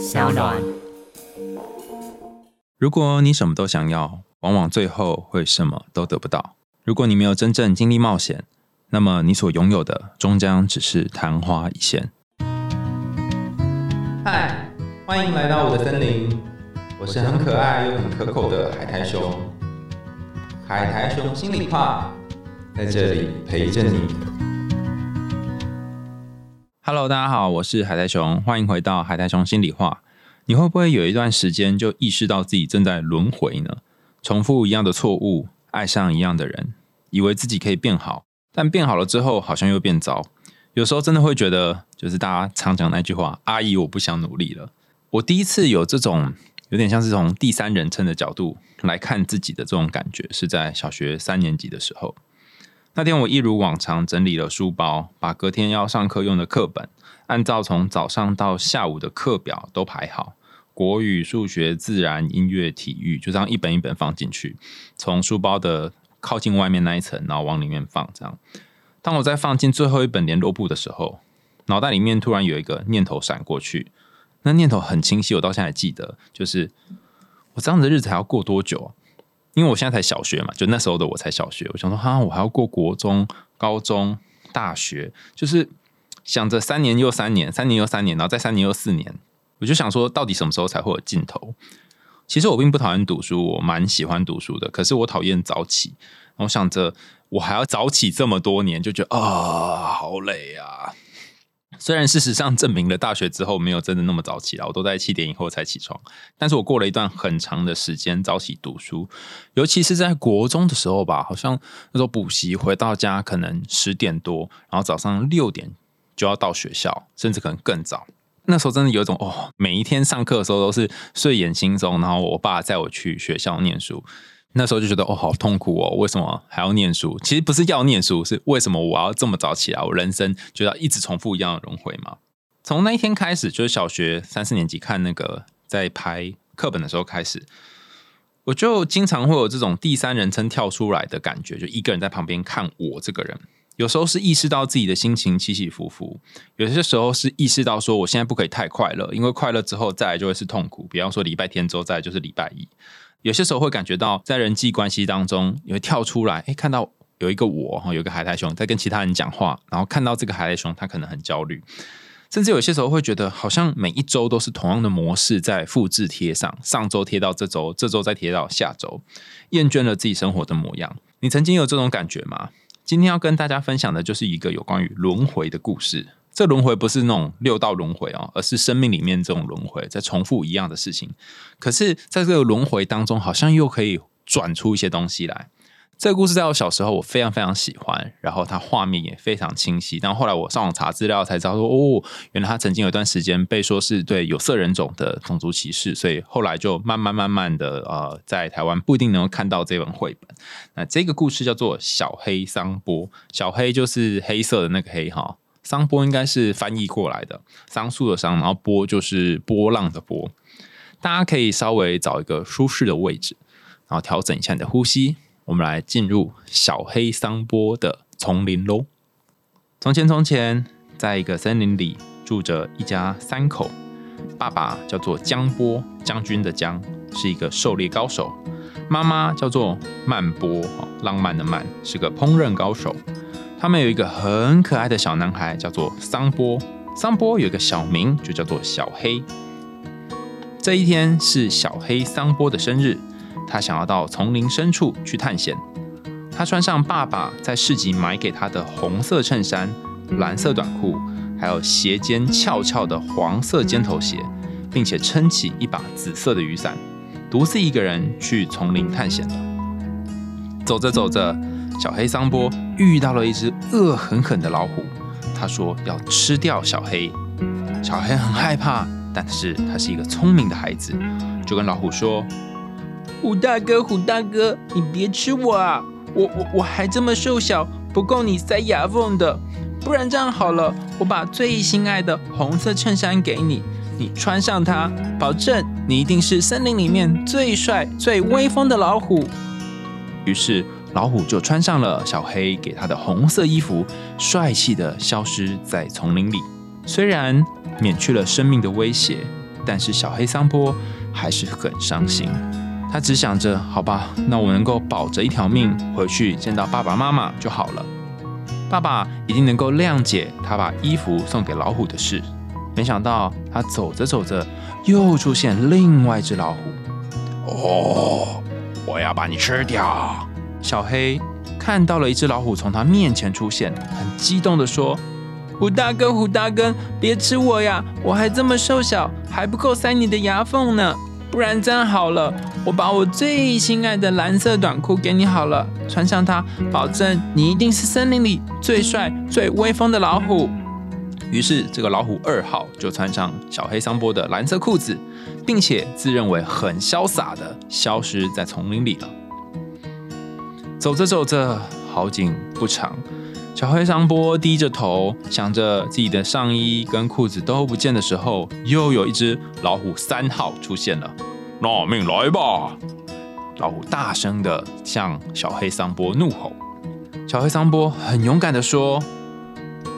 小暖。如果你什么都想要，往往最后会什么都得不到。如果你没有真正经历冒险，那么你所拥有的终将只是昙花一现。嗨，欢迎来到我的森林，我是很可爱又很可口的海苔熊。海苔熊心里话，在这里陪着你。Hello，大家好，我是海苔熊，欢迎回到海苔熊心里话。你会不会有一段时间就意识到自己正在轮回呢？重复一样的错误，爱上一样的人，以为自己可以变好，但变好了之后好像又变糟。有时候真的会觉得，就是大家常讲那句话：“阿姨，我不想努力了。”我第一次有这种有点像是从第三人称的角度来看自己的这种感觉，是在小学三年级的时候。那天我一如往常整理了书包，把隔天要上课用的课本，按照从早上到下午的课表都排好，国语、数学、自然、音乐、体育，就这样一本一本放进去，从书包的靠近外面那一层，然后往里面放。这样，当我在放进最后一本联络簿的时候，脑袋里面突然有一个念头闪过去，那念头很清晰，我到现在还记得，就是我这样的日子还要过多久啊？因为我现在才小学嘛，就那时候的我才小学，我想说哈，我还要过国中、高中、大学，就是想着三年又三年，三年又三年，然后再三年又四年，我就想说，到底什么时候才会有尽头？其实我并不讨厌读书，我蛮喜欢读书的，可是我讨厌早起。我想着我还要早起这么多年，就觉得啊，好累啊。虽然事实上证明了大学之后没有真的那么早起来，我都在七点以后才起床。但是我过了一段很长的时间早起读书，尤其是在国中的时候吧，好像那时候补习回到家可能十点多，然后早上六点就要到学校，甚至可能更早。那时候真的有一种哦，每一天上课的时候都是睡眼惺忪，然后我爸载我去学校念书。那时候就觉得哦，好痛苦哦，为什么还要念书？其实不是要念书，是为什么我要这么早起来？我人生就要一直重复一样的轮回嘛？从那一天开始，就是小学三四年级看那个在拍课本的时候开始，我就经常会有这种第三人称跳出来的感觉，就一个人在旁边看我这个人。有时候是意识到自己的心情起起伏伏，有些时候是意识到说我现在不可以太快乐，因为快乐之后再来就会是痛苦。比方说礼拜天之后再来就是礼拜一。有些时候会感觉到在人际关系当中，你会跳出来，哎，看到有一个我哈，有一个海苔熊在跟其他人讲话，然后看到这个海苔熊，他可能很焦虑，甚至有些时候会觉得好像每一周都是同样的模式在复制贴上，上周贴到这周，这周再贴到下周，厌倦了自己生活的模样。你曾经有这种感觉吗？今天要跟大家分享的就是一个有关于轮回的故事。这轮回不是那种六道轮回哦，而是生命里面这种轮回，在重复一样的事情。可是，在这个轮回当中，好像又可以转出一些东西来。这个故事在我小时候，我非常非常喜欢，然后它画面也非常清晰。但后来我上网查资料才知道说，哦，原来他曾经有一段时间被说是对有色人种的种族歧视，所以后来就慢慢慢慢的呃，在台湾不一定能够看到这本绘本。那这个故事叫做《小黑桑波》，小黑就是黑色的那个黑哈。桑波应该是翻译过来的，桑树的桑，然后波就是波浪的波。大家可以稍微找一个舒适的位置，然后调整一下你的呼吸。我们来进入小黑桑波的丛林喽。从前，从前，在一个森林里住着一家三口。爸爸叫做江波，将军的江，是一个狩猎高手；妈妈叫做曼波，浪漫的曼，是个烹饪高手。他们有一个很可爱的小男孩，叫做桑波。桑波有一个小名，就叫做小黑。这一天是小黑桑波的生日，他想要到丛林深处去探险。他穿上爸爸在市集买给他的红色衬衫、蓝色短裤，还有斜尖翘翘的黄色尖头鞋，并且撑起一把紫色的雨伞，独自一个人去丛林探险了。走着走着。小黑桑波遇到了一只恶狠狠的老虎，他说要吃掉小黑。小黑很害怕，但是他是一个聪明的孩子，就跟老虎说：“虎大哥，虎大哥，你别吃我啊！我我我还这么瘦小，不够你塞牙缝的。不然这样好了，我把最心爱的红色衬衫给你，你穿上它，保证你一定是森林里面最帅、最威风的老虎。”于是。老虎就穿上了小黑给他的红色衣服，帅气的消失在丛林里。虽然免去了生命的威胁，但是小黑桑波还是很伤心。他只想着，好吧，那我能够保着一条命回去见到爸爸妈妈就好了。爸爸一定能够谅解他把衣服送给老虎的事。没想到他走着走着，又出现另外一只老虎。哦，我要把你吃掉！小黑看到了一只老虎从他面前出现，很激动地说：“虎大哥，虎大哥，别吃我呀！我还这么瘦小，还不够塞你的牙缝呢。不然这样好了，我把我最心爱的蓝色短裤给你好了，穿上它，保证你一定是森林里最帅、最威风的老虎。”于是，这个老虎二号就穿上小黑桑波的蓝色裤子，并且自认为很潇洒的消失在丛林里了。走着走着，好景不长，小黑桑波低着头，想着自己的上衣跟裤子都不见的时候，又有一只老虎三号出现了。拿命来吧！老虎大声的向小黑桑波怒吼。小黑桑波很勇敢的说。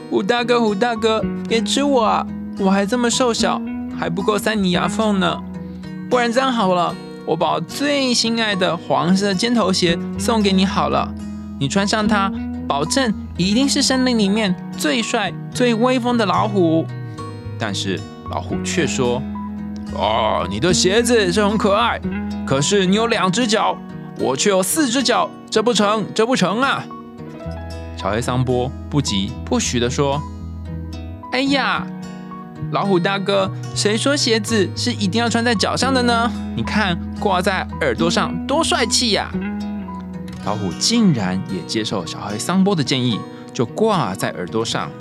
虎大哥，虎大哥，别吃我啊！我还这么瘦小，还不够塞你牙缝呢。不然这样好了，我把最心爱的黄色尖头鞋送给你好了，你穿上它，保证一定是森林里面最帅、最威风的老虎。但是老虎却说：“哦，你的鞋子是很可爱，可是你有两只脚，我却有四只脚，这不成，这不成啊！”小黑桑波不急不徐地说：“哎呀，老虎大哥，谁说鞋子是一定要穿在脚上的呢？你看挂在耳朵上多帅气呀！”老虎竟然也接受小黑桑波的建议，就挂在耳朵上，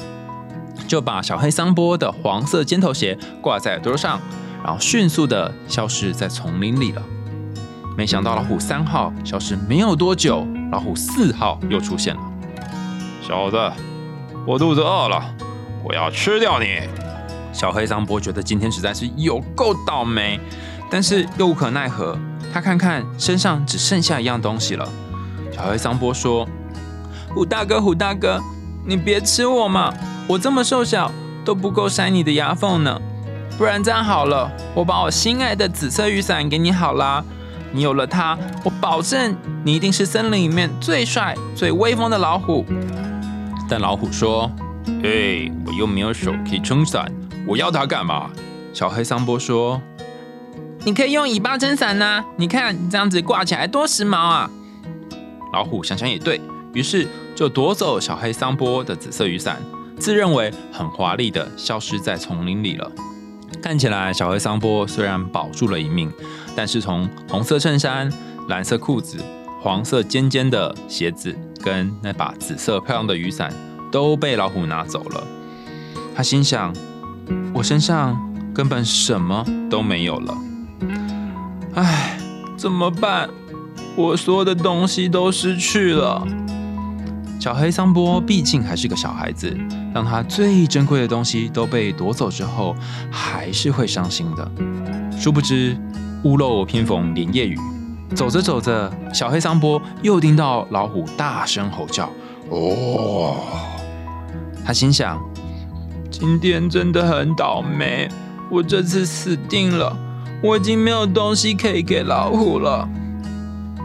就把小黑桑波的黄色尖头鞋挂在耳朵上，然后迅速的消失在丛林里了。没想到老虎三号消失没有多久，老虎四号又出现了。小子，我肚子饿了，我要吃掉你！小黑桑波觉得今天实在是有够倒霉，但是又无可奈何。他看看身上只剩下一样东西了。小黑桑波说：“虎大哥，虎大哥，你别吃我嘛！我这么瘦小，都不够塞你的牙缝呢。不然这样好了，我把我心爱的紫色雨伞给你好啦。你有了它，我保证你一定是森林里面最帅、最威风的老虎。”但老虎说：“哎，我又没有手可以撑伞，我要它干嘛？”小黑桑波说：“你可以用尾巴撑伞呐，你看这样子挂起来多时髦啊！”老虎想想也对，于是就夺走小黑桑波的紫色雨伞，自认为很华丽的消失在丛林里了。看起来小黑桑波虽然保住了一命，但是从红色衬衫、蓝色裤子、黄色尖尖的鞋子。跟那把紫色漂亮的雨伞都被老虎拿走了。他心想：“我身上根本什么都没有了。唉，怎么办？我所有的东西都失去了。”小黑桑波毕竟还是个小孩子，当他最珍贵的东西都被夺走之后，还是会伤心的。殊不知，屋漏偏逢连夜雨。走着走着，小黑桑波又听到老虎大声吼叫。哦，他心想：今天真的很倒霉，我这次死定了。我已经没有东西可以给老虎了。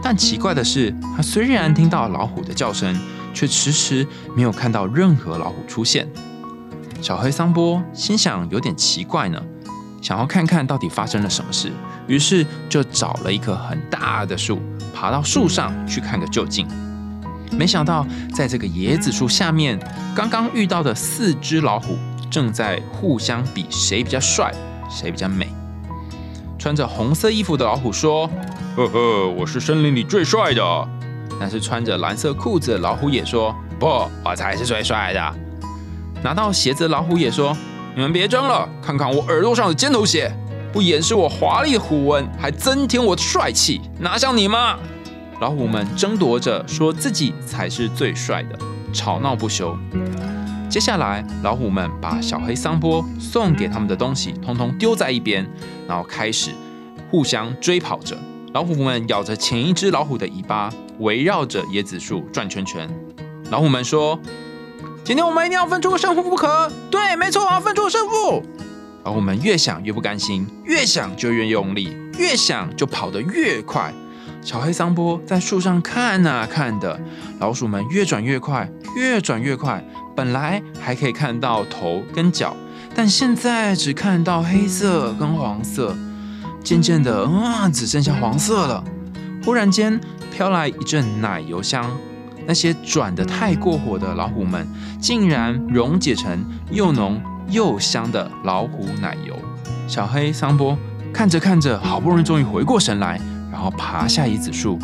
但奇怪的是，他虽然听到老虎的叫声，却迟迟没有看到任何老虎出现。小黑桑波心想：有点奇怪呢。想要看看到底发生了什么事，于是就找了一棵很大的树，爬到树上去看个究竟。没想到，在这个椰子树下面，刚刚遇到的四只老虎正在互相比谁比较帅，谁比较美。穿着红色衣服的老虎说：“呵呵，我是森林里最帅的。”但是穿着蓝色裤子的老虎也说：“不，我才是最帅的。”拿到鞋子的老虎也说。你们别争了，看看我耳朵上的尖头鞋，不掩饰我华丽虎纹，还增添我的帅气，哪像你们？老虎们争夺着说自己才是最帅的，吵闹不休。接下来，老虎们把小黑桑波送给他们的东西通通丢在一边，然后开始互相追跑着。老虎们咬着前一只老虎的尾巴，围绕着椰子树转圈圈。老虎们说。今天我们一定要分出个胜负不可。对，没错，我要分出胜负。老虎们越想越不甘心，越想就越用力，越想就跑得越快。小黑桑波在树上看啊看的，老鼠们越转越快，越转越快。本来还可以看到头跟脚，但现在只看到黑色跟黄色。渐渐的，啊，只剩下黄色了。忽然间，飘来一阵奶油香，那些转得太过火的老虎们，竟然溶解成又浓又香的老虎奶油。小黑桑波看着看着，好不容易终于回过神来。然后爬下椰子树，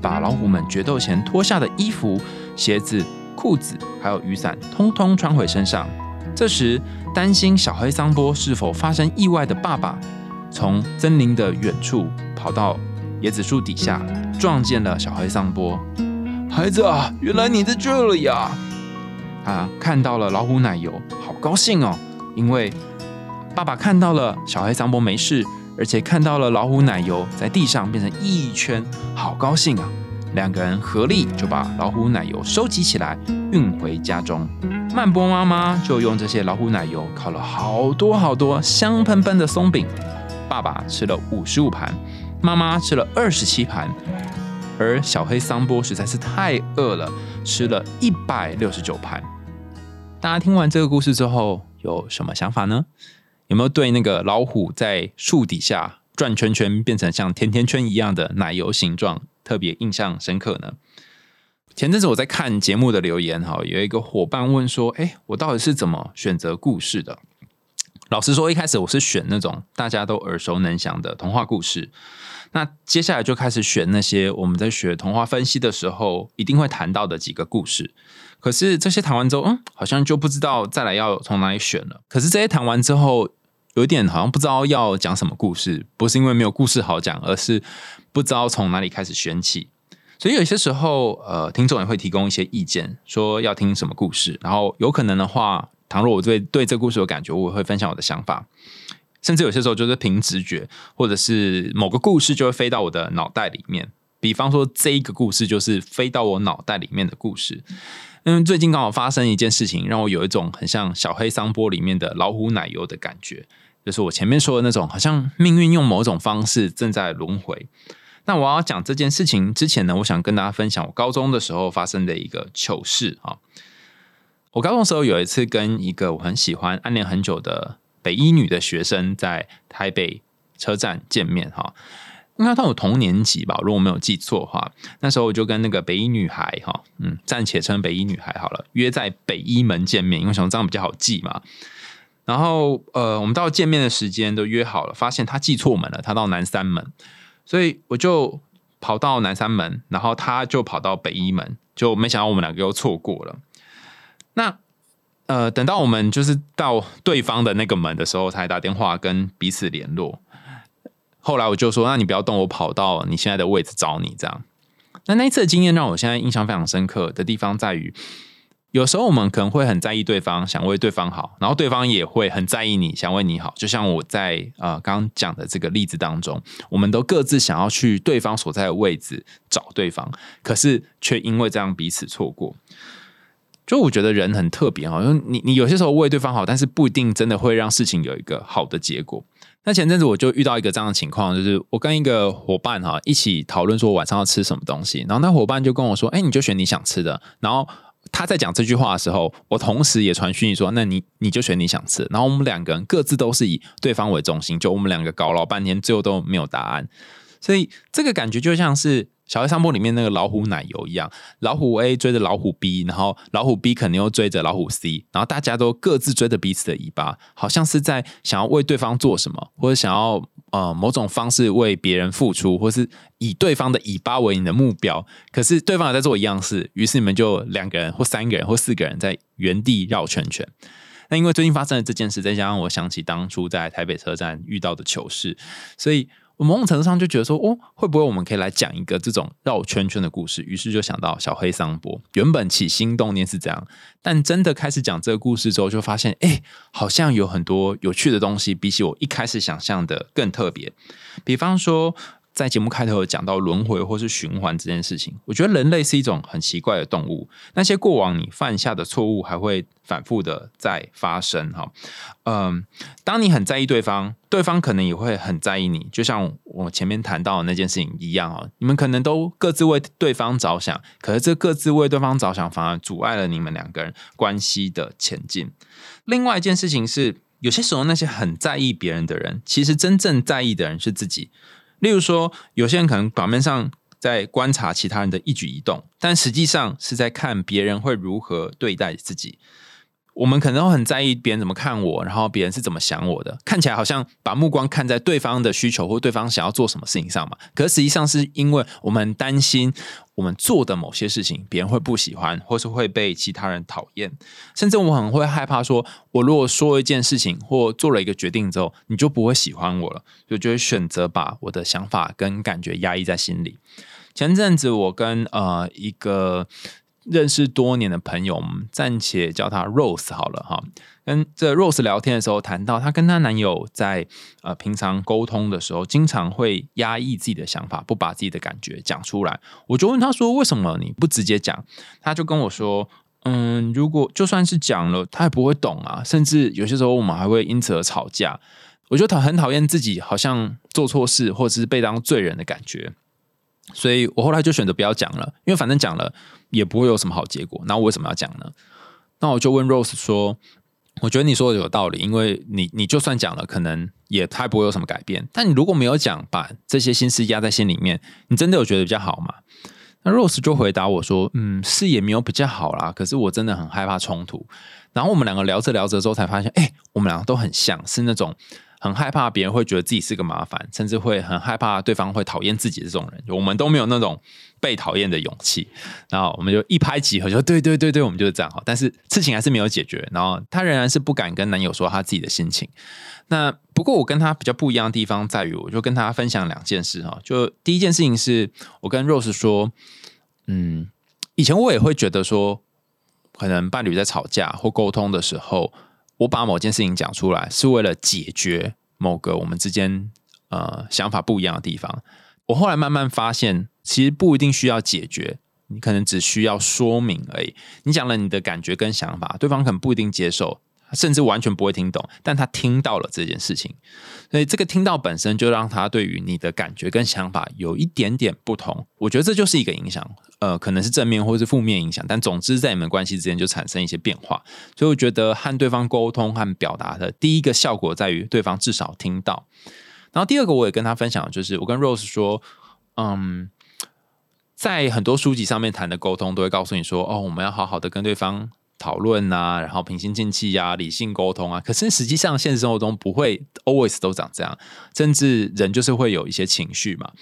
把老虎们决斗前脱下的衣服、鞋子、裤子，还有雨伞，通通穿回身上。这时，担心小黑桑波是否发生意外的爸爸，从森林的远处跑到椰子树底下，撞见了小黑桑波。孩子啊，原来你在这里呀！他看到了老虎奶油，好高兴哦，因为爸爸看到了小黑桑波没事。而且看到了老虎奶油在地上变成一圈，好高兴啊！两个人合力就把老虎奶油收集起来，运回家中。曼波妈妈就用这些老虎奶油烤了好多好多香喷喷的松饼。爸爸吃了五十五盘，妈妈吃了二十七盘，而小黑桑波实在是太饿了，吃了一百六十九盘。大家听完这个故事之后有什么想法呢？有没有对那个老虎在树底下转圈圈，变成像甜甜圈一样的奶油形状特别印象深刻呢？前阵子我在看节目的留言，哈，有一个伙伴问说：“哎，我到底是怎么选择故事的？”老实说，一开始我是选那种大家都耳熟能详的童话故事，那接下来就开始选那些我们在学童话分析的时候一定会谈到的几个故事。可是这些谈完之后，嗯，好像就不知道再来要从哪里选了。可是这些谈完之后，有一点好像不知道要讲什么故事，不是因为没有故事好讲，而是不知道从哪里开始选起。所以有些时候，呃，听众也会提供一些意见，说要听什么故事。然后有可能的话，倘若我对对这故事有感觉，我会分享我的想法。甚至有些时候就是凭直觉，或者是某个故事就会飞到我的脑袋里面。比方说，这一个故事就是飞到我脑袋里面的故事。因为最近刚好发生一件事情，让我有一种很像小黑桑波里面的老虎奶油的感觉。就是我前面说的那种，好像命运用某种方式正在轮回。那我要讲这件事情之前呢，我想跟大家分享我高中的时候发生的一个糗事啊。我高中时候有一次跟一个我很喜欢、暗恋很久的北医女的学生在台北车站见面哈。应该到我同年级吧，如果没有记错的话，那时候我就跟那个北医女孩哈，嗯，暂且称北医女孩好了，约在北医门见面，因为想这样比较好记嘛。然后，呃，我们到见面的时间都约好了，发现他记错门了，他到南三门，所以我就跑到南三门，然后他就跑到北一门，就没想到我们两个又错过了。那，呃，等到我们就是到对方的那个门的时候，才打电话跟彼此联络。后来我就说：“那你不要动，我跑到你现在的位置找你。”这样，那那一次的经验让我现在印象非常深刻的地方在于。有时候我们可能会很在意对方，想为对方好，然后对方也会很在意你，想为你好。就像我在呃刚刚讲的这个例子当中，我们都各自想要去对方所在的位置找对方，可是却因为这样彼此错过。就我觉得人很特别哈，因为你你有些时候为对方好，但是不一定真的会让事情有一个好的结果。那前阵子我就遇到一个这样的情况，就是我跟一个伙伴哈一起讨论说晚上要吃什么东西，然后那伙伴就跟我说：“哎，你就选你想吃的。”然后他在讲这句话的时候，我同时也传讯息说：“那你你就选你想吃。”然后我们两个人各自都是以对方为中心，就我们两个搞老半天，最后都没有答案。所以这个感觉就像是。小黑上坡里面那个老虎奶油一样，老虎 A 追着老虎 B，然后老虎 B 肯定又追着老虎 C，然后大家都各自追着彼此的尾巴，好像是在想要为对方做什么，或者想要呃某种方式为别人付出，或是以对方的尾巴为你的目标。可是对方也在做一样事，于是你们就两个人或三个人或四个人在原地绕圈圈。那因为最近发生了这件事，再加上我想起当初在台北车站遇到的糗事，所以。我某种程度上就觉得说，哦，会不会我们可以来讲一个这种绕圈圈的故事？于是就想到小黑桑博。原本起心动念是这样，但真的开始讲这个故事之后，就发现，哎，好像有很多有趣的东西，比起我一开始想象的更特别。比方说，在节目开头有讲到轮回或是循环这件事情，我觉得人类是一种很奇怪的动物。那些过往你犯下的错误还会反复的在发生哈。嗯，当你很在意对方，对方可能也会很在意你。就像我前面谈到的那件事情一样啊，你们可能都各自为对方着想，可是这各自为对方着想反而阻碍了你们两个人关系的前进。另外一件事情是，有些时候那些很在意别人的人，其实真正在意的人是自己。例如说，有些人可能表面上在观察其他人的一举一动，但实际上是在看别人会如何对待自己。我们可能都很在意别人怎么看我，然后别人是怎么想我的，看起来好像把目光看在对方的需求或对方想要做什么事情上嘛。可实际上是因为我们担心我们做的某些事情别人会不喜欢，或是会被其他人讨厌，甚至我很会害怕说，我如果说一件事情或做了一个决定之后，你就不会喜欢我了，所以就会选择把我的想法跟感觉压抑在心里。前阵子我跟呃一个。认识多年的朋友，我们暂且叫她 Rose 好了哈。跟这 Rose 聊天的时候，谈到她跟她男友在呃平常沟通的时候，经常会压抑自己的想法，不把自己的感觉讲出来。我就问她说：“为什么你不直接讲？”她就跟我说：“嗯，如果就算是讲了，他也不会懂啊。甚至有些时候，我们还会因此而吵架。我就讨很讨厌自己好像做错事，或者是被当罪人的感觉。”所以我后来就选择不要讲了，因为反正讲了也不会有什么好结果。那我为什么要讲呢？那我就问 Rose 说：“我觉得你说的有道理，因为你你就算讲了，可能也他不会有什么改变。但你如果没有讲，把这些心思压在心里面，你真的有觉得比较好吗？”那 Rose 就回答我说：“嗯，是也没有比较好啦，可是我真的很害怕冲突。”然后我们两个聊着聊着之后，才发现，哎，我们两个都很像是那种。很害怕别人会觉得自己是个麻烦，甚至会很害怕对方会讨厌自己这种人，我们都没有那种被讨厌的勇气。然后我们就一拍即合，说对对对对，我们就是这样哈。但是事情还是没有解决，然后她仍然是不敢跟男友说她自己的心情。那不过我跟她比较不一样的地方在于，我就跟她分享两件事哈。就第一件事情是我跟 Rose 说，嗯，以前我也会觉得说，可能伴侣在吵架或沟通的时候。我把某件事情讲出来，是为了解决某个我们之间呃想法不一样的地方。我后来慢慢发现，其实不一定需要解决，你可能只需要说明而已。你讲了你的感觉跟想法，对方可能不一定接受。甚至完全不会听懂，但他听到了这件事情，所以这个听到本身就让他对于你的感觉跟想法有一点点不同。我觉得这就是一个影响，呃，可能是正面或是负面影响，但总之在你们关系之间就产生一些变化。所以我觉得和对方沟通和表达的第一个效果在于对方至少听到，然后第二个我也跟他分享，就是我跟 Rose 说，嗯，在很多书籍上面谈的沟通都会告诉你说，哦，我们要好好的跟对方。讨论啊，然后平心静气呀，理性沟通啊。可是实际上，现实生活中不会 always 都长这样，甚至人就是会有一些情绪嘛。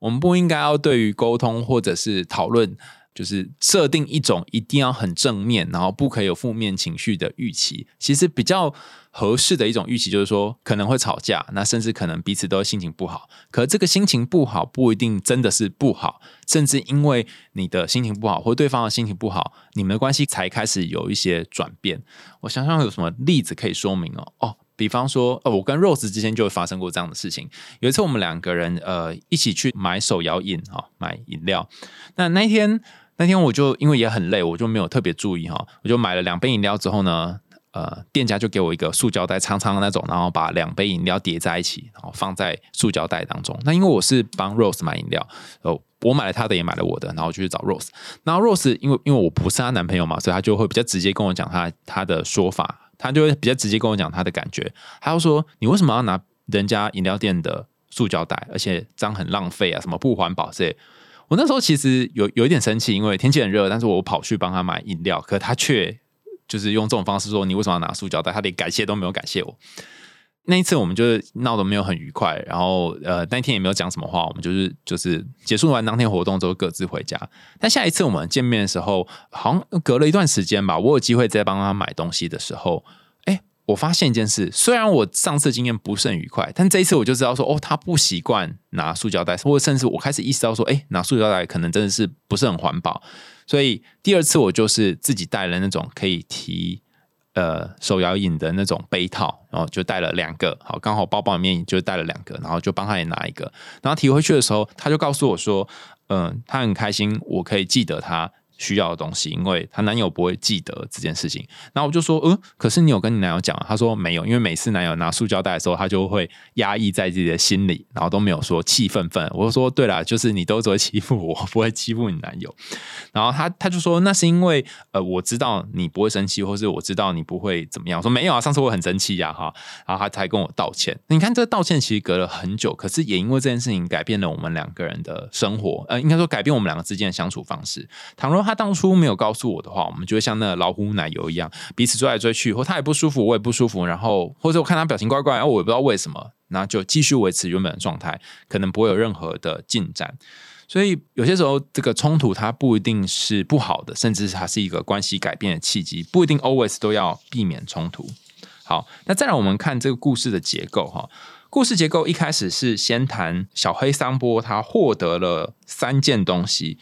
我们不应该要对于沟通或者是讨论。就是设定一种一定要很正面，然后不可以有负面情绪的预期。其实比较合适的一种预期，就是说可能会吵架，那甚至可能彼此都心情不好。可这个心情不好不一定真的是不好，甚至因为你的心情不好，或对方的心情不好，你们的关系才开始有一些转变。我想想有什么例子可以说明哦？哦，比方说，呃，我跟 Rose 之间就发生过这样的事情。有一次我们两个人呃一起去买手摇饮啊，买饮料。那那一天。那天我就因为也很累，我就没有特别注意哈，我就买了两杯饮料之后呢，呃，店家就给我一个塑胶袋，长长的那种，然后把两杯饮料叠在一起，然后放在塑胶袋当中。那因为我是帮 Rose 买饮料，哦，我买了他的也买了我的，然后就去找 Rose。然后 Rose 因为因为我不是她男朋友嘛，所以她就会比较直接跟我讲她她的说法，她就会比较直接跟我讲她的感觉。她就说：“你为什么要拿人家饮料店的塑胶袋？而且这样很浪费啊，什么不环保这些。”我那时候其实有有一点生气，因为天气很热，但是我跑去帮他买饮料，可他却就是用这种方式说：“你为什么要拿塑胶袋？”他连感谢都没有感谢我。那一次我们就是闹得没有很愉快，然后呃那天也没有讲什么话，我们就是就是结束完当天活动之后各自回家。但下一次我们见面的时候，好像隔了一段时间吧，我有机会再帮他买东西的时候。我发现一件事，虽然我上次经验不是很愉快，但这一次我就知道说，哦，他不习惯拿塑胶袋，或者甚至我开始意识到说，哎，拿塑胶袋可能真的是不是很环保。所以第二次我就是自己带了那种可以提呃手摇饮的那种杯套，然后就带了两个，好，刚好包包里面就带了两个，然后就帮他也拿一个，然后提回去的时候，他就告诉我说，嗯、他很开心，我可以记得他。需要的东西，因为她男友不会记得这件事情。然后我就说，嗯，可是你有跟你男友讲啊？他说没有，因为每次男友拿塑胶袋的时候，他就会压抑在自己的心里，然后都没有说气愤愤。我就说，对了，就是你都只会欺负我，不会欺负你男友。然后他他就说，那是因为呃，我知道你不会生气，或是我知道你不会怎么样。说没有啊，上次我很生气呀，哈。然后他才跟我道歉。你看，这个道歉其实隔了很久，可是也因为这件事情改变了我们两个人的生活，呃，应该说改变我们两个之间的相处方式。倘若他他当初没有告诉我的话，我们就会像那老虎奶油一样，彼此追来追去，或他也不舒服，我也不舒服，然后或者我看他表情怪怪，然后我也不知道为什么，那就继续维持原本的状态，可能不会有任何的进展。所以有些时候，这个冲突它不一定是不好的，甚至它是一个关系改变的契机，不一定 always 都要避免冲突。好，那再来我们看这个故事的结构哈。故事结构一开始是先谈小黑桑波，他获得了三件东西：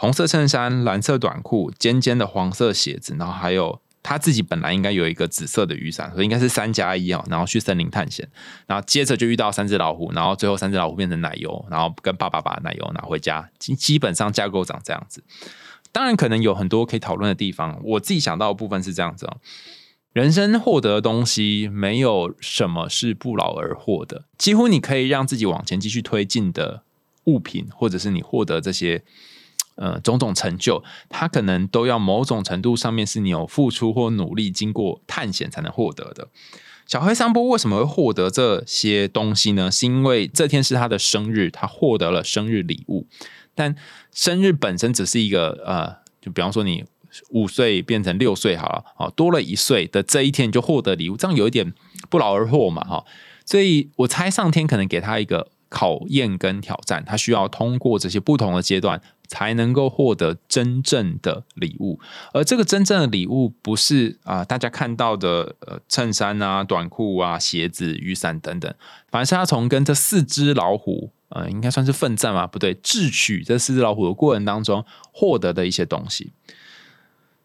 红色衬衫、蓝色短裤、尖尖的黄色鞋子，然后还有他自己本来应该有一个紫色的雨伞，所以应该是三加一啊。然后去森林探险，然后接着就遇到三只老虎，然后最后三只老虎变成奶油，然后跟爸爸把奶油拿回家。基基本上架构长这样子。当然，可能有很多可以讨论的地方。我自己想到的部分是这样子哦。人生获得的东西，没有什么是不劳而获的。几乎你可以让自己往前继续推进的物品，或者是你获得这些呃种种成就，它可能都要某种程度上面是你有付出或努力，经过探险才能获得的。小黑桑波为什么会获得这些东西呢？是因为这天是他的生日，他获得了生日礼物。但生日本身只是一个呃，就比方说你。五岁变成六岁好了，哦，多了一岁的这一天你就获得礼物，这样有一点不劳而获嘛，哈。所以我猜上天可能给他一个考验跟挑战，他需要通过这些不同的阶段，才能够获得真正的礼物。而这个真正的礼物，不是啊大家看到的呃衬衫啊、短裤啊、鞋子、雨伞等等，反而是他从跟这四只老虎，呃，应该算是奋战嘛，不对，智取这四只老虎的过程当中获得的一些东西。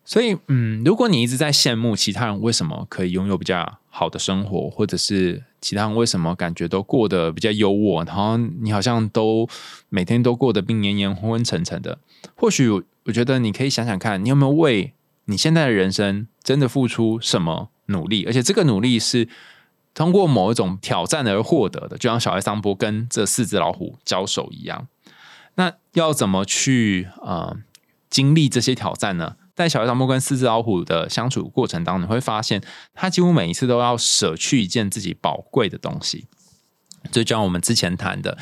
所以，嗯，如果你一直在羡慕其他人为什么可以拥有比较好的生活，或者是其他人为什么感觉都过得比较优渥，然后你好像都每天都过得病恹恹、昏昏沉沉的，或许我觉得你可以想想看，你有没有为你现在的人生真的付出什么努力，而且这个努力是通过某一种挑战而获得的，就像小艾桑波跟这四只老虎交手一样。那要怎么去呃经历这些挑战呢？在小黑桃木跟四只老虎的相处过程当中，你会发现他几乎每一次都要舍去一件自己宝贵的东西。就像我们之前谈的，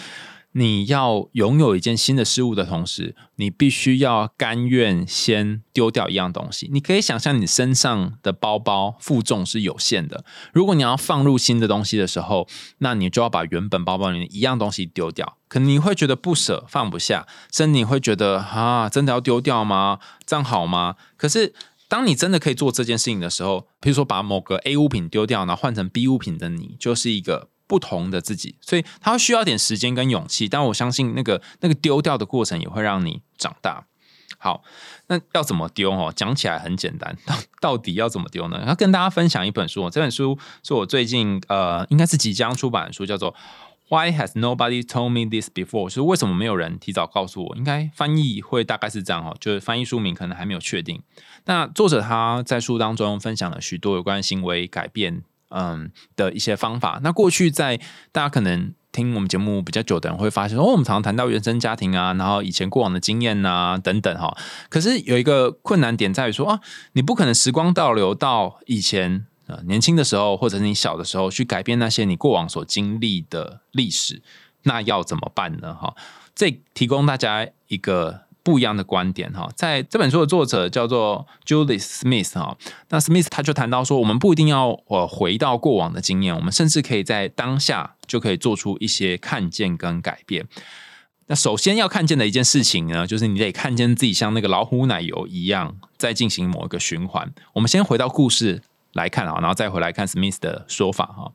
你要拥有一件新的事物的同时，你必须要甘愿先丢掉一样东西。你可以想象，你身上的包包负重是有限的，如果你要放入新的东西的时候，那你就要把原本包包里面一样东西丢掉。可能你会觉得不舍、放不下，甚至你会觉得啊，真的要丢掉吗？这样好吗？可是当你真的可以做这件事情的时候，比如说把某个 A 物品丢掉，然后换成 B 物品的你，就是一个。不同的自己，所以他需要点时间跟勇气，但我相信那个那个丢掉的过程也会让你长大。好，那要怎么丢哦？讲起来很简单，到 到底要怎么丢呢？要跟大家分享一本书，这本书是我最近呃，应该是即将出版的书，叫做《Why Has Nobody Told Me This Before》，就是为什么没有人提早告诉我？应该翻译会大概是这样哦，就是翻译书名可能还没有确定。那作者他在书当中分享了许多有关行为改变。嗯的一些方法。那过去在大家可能听我们节目比较久的人会发现，哦，我们常常谈到原生家庭啊，然后以前过往的经验呐等等哈。可是有一个困难点在于说啊，你不可能时光倒流到以前呃年轻的时候，或者你小的时候去改变那些你过往所经历的历史，那要怎么办呢？哈，这提供大家一个。不一样的观点哈，在这本书的作者叫做 Julie Smith 哈，那 Smith 他就谈到说，我们不一定要呃回到过往的经验，我们甚至可以在当下就可以做出一些看见跟改变。那首先要看见的一件事情呢，就是你得看见自己像那个老虎奶油一样，在进行某一个循环。我们先回到故事来看啊，然后再回来看 Smith 的说法哈。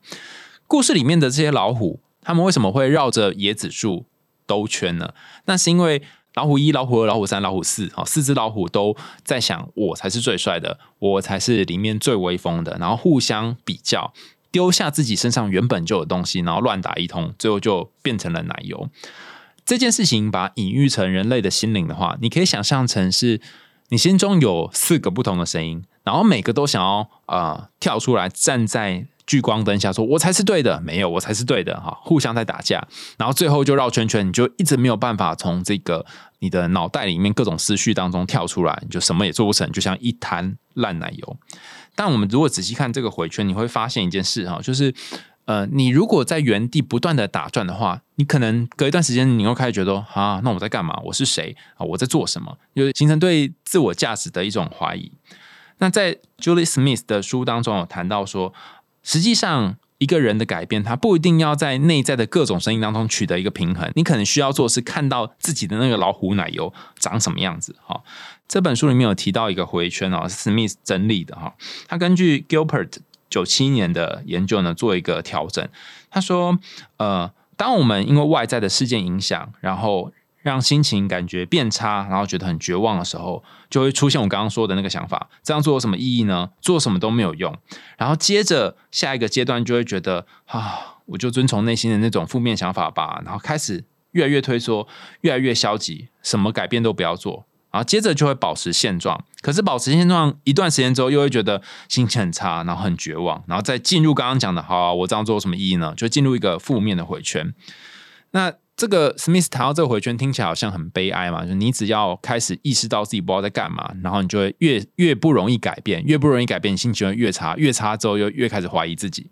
故事里面的这些老虎，他们为什么会绕着椰子树兜圈呢？那是因为老虎一、老虎二、老虎三、老虎四，好，四只老虎都在想我才是最帅的，我才是里面最威风的，然后互相比较，丢下自己身上原本就有东西，然后乱打一通，最后就变成了奶油。这件事情把隐喻成人类的心灵的话，你可以想象成是你心中有四个不同的声音，然后每个都想要呃跳出来站在。聚光灯下，说我才是对的，没有我才是对的，哈，互相在打架，然后最后就绕圈圈，你就一直没有办法从这个你的脑袋里面各种思绪当中跳出来，你就什么也做不成，就像一滩烂奶油。但我们如果仔细看这个回圈，你会发现一件事哈，就是呃，你如果在原地不断的打转的话，你可能隔一段时间，你又开始觉得啊，那我在干嘛？我是谁啊？我在做什么？就形成对自我价值的一种怀疑。那在 Julie Smith 的书当中有谈到说。实际上，一个人的改变，他不一定要在内在的各种声音当中取得一个平衡。你可能需要做的是看到自己的那个老虎奶油长什么样子。哈，这本书里面有提到一个回圈哦，Smith 整理的哈。他根据 Gilbert 九七年的研究呢，做一个调整。他说，呃，当我们因为外在的事件影响，然后让心情感觉变差，然后觉得很绝望的时候，就会出现我刚刚说的那个想法：这样做有什么意义呢？做什么都没有用。然后接着下一个阶段就会觉得啊，我就遵从内心的那种负面想法吧。然后开始越来越退缩，越来越消极，什么改变都不要做。然后接着就会保持现状。可是保持现状一段时间之后，又会觉得心情很差，然后很绝望，然后再进入刚刚讲的，好，我这样做有什么意义呢？就进入一个负面的回圈。那这个 Smith 谈到这个回圈，听起来好像很悲哀嘛。就你只要开始意识到自己不知道在干嘛，然后你就会越越不容易改变，越不容易改变，心情会越差，越差之后又越开始怀疑自己。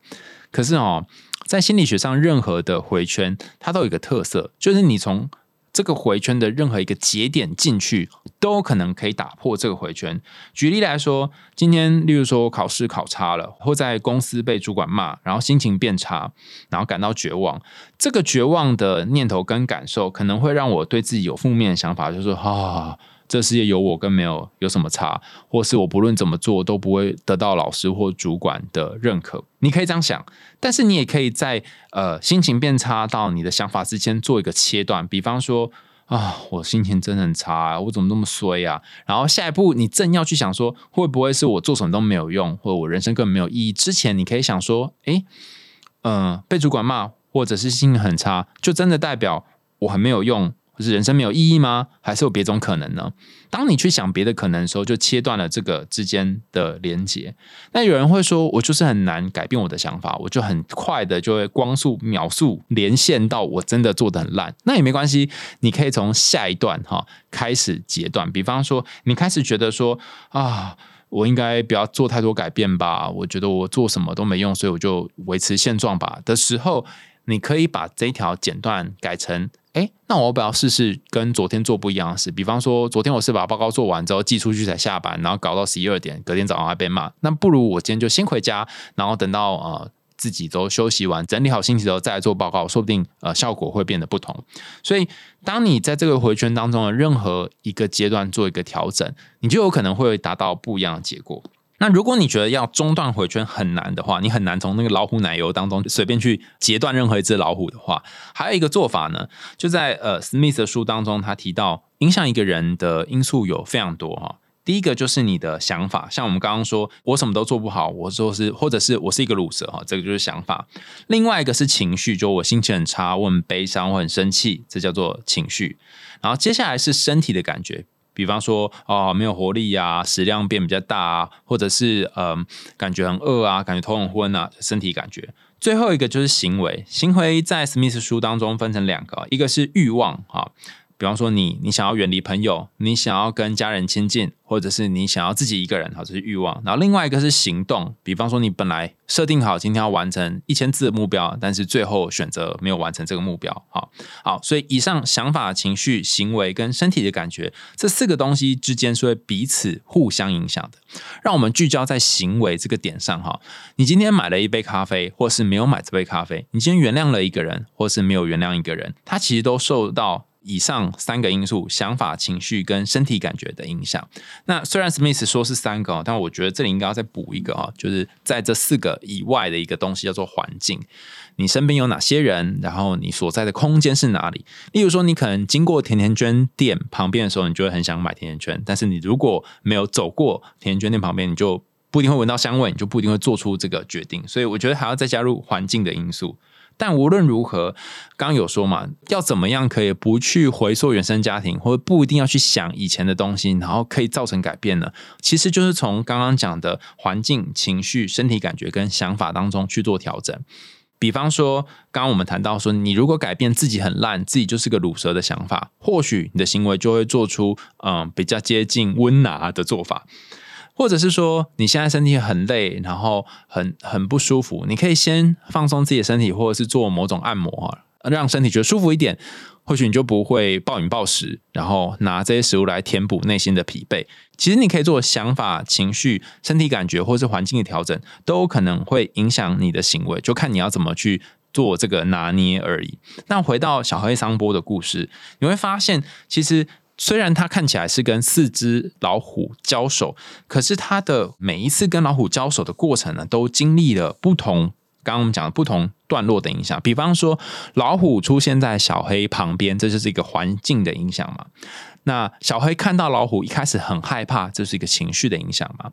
可是哦，在心理学上，任何的回圈它都有一个特色，就是你从这个回圈的任何一个节点进去，都可能可以打破这个回圈。举例来说，今天例如说考试考差了，或在公司被主管骂，然后心情变差，然后感到绝望。这个绝望的念头跟感受，可能会让我对自己有负面的想法，就是说啊。这世界有我跟没有有什么差，或是我不论怎么做都不会得到老师或主管的认可。你可以这样想，但是你也可以在呃心情变差到你的想法之间做一个切断。比方说啊，我心情真的很差，啊我怎么那么衰啊？然后下一步你正要去想说，会不会是我做什么都没有用，或者我人生根本没有意义？之前你可以想说，诶，嗯，被主管骂，或者是心情很差，就真的代表我很没有用？是人生没有意义吗？还是有别种可能呢？当你去想别的可能的时候，就切断了这个之间的连接。那有人会说，我就是很难改变我的想法，我就很快的就会光速秒速连线到我真的做的很烂。那也没关系，你可以从下一段哈开始截断。比方说，你开始觉得说啊，我应该不要做太多改变吧？我觉得我做什么都没用，所以我就维持现状吧。的时候，你可以把这一条剪断，改成。哎，那我不要试试跟昨天做不一样的事。比方说，昨天我是把报告做完之后寄出去才下班，然后搞到十一二点，隔天早上还被骂。那不如我今天就先回家，然后等到呃自己都休息完、整理好心情之后再来做报告，说不定呃效果会变得不同。所以，当你在这个回圈当中的任何一个阶段做一个调整，你就有可能会达到不一样的结果。那如果你觉得要中断回圈很难的话，你很难从那个老虎奶油当中随便去截断任何一只老虎的话，还有一个做法呢，就在呃 Smith 的书当中，他提到影响一个人的因素有非常多哈。第一个就是你的想法，像我们刚刚说，我什么都做不好，我说是或者是我是一个 loser 哈，这个就是想法。另外一个是情绪，就我心情很差，我很悲伤，我很生气，这叫做情绪。然后接下来是身体的感觉。比方说，啊，没有活力啊，食量变比较大啊，或者是嗯，感觉很饿啊，感觉头很昏啊，身体感觉。最后一个就是行为，行为在史密斯书当中分成两个，一个是欲望啊。比方说，你你想要远离朋友，你想要跟家人亲近，或者是你想要自己一个人，好，这是欲望。然后另外一个是行动，比方说你本来设定好今天要完成一千字的目标，但是最后选择没有完成这个目标，好好。所以以上想法、情绪、行为跟身体的感觉这四个东西之间是会彼此互相影响的。让我们聚焦在行为这个点上哈。你今天买了一杯咖啡，或是没有买这杯咖啡，你今天原谅了一个人，或是没有原谅一个人，它其实都受到。以上三个因素：想法、情绪跟身体感觉的影响。那虽然 Smith 说是三个，但我觉得这里应该要再补一个啊，就是在这四个以外的一个东西叫做环境。你身边有哪些人？然后你所在的空间是哪里？例如说，你可能经过甜甜圈店旁边的时候，你就会很想买甜甜圈。但是你如果没有走过甜甜圈店旁边，你就不一定会闻到香味，你就不一定会做出这个决定。所以我觉得还要再加入环境的因素。但无论如何，刚有说嘛，要怎么样可以不去回溯原生家庭，或者不一定要去想以前的东西，然后可以造成改变呢？其实就是从刚刚讲的环境、情绪、身体感觉跟想法当中去做调整。比方说，刚刚我们谈到说，你如果改变自己很烂，自己就是个乳蛇的想法，或许你的行为就会做出嗯比较接近温拿的做法。或者是说，你现在身体很累，然后很很不舒服，你可以先放松自己的身体，或者是做某种按摩，让身体觉得舒服一点。或许你就不会暴饮暴食，然后拿这些食物来填补内心的疲惫。其实你可以做想法、情绪、身体感觉，或是环境的调整，都可能会影响你的行为，就看你要怎么去做这个拿捏而已。那回到小黑桑波的故事，你会发现，其实。虽然它看起来是跟四只老虎交手，可是它的每一次跟老虎交手的过程呢，都经历了不同。刚刚我们讲的不同段落的影响，比方说老虎出现在小黑旁边，这就是一个环境的影响嘛。那小黑看到老虎一开始很害怕，这是一个情绪的影响嘛？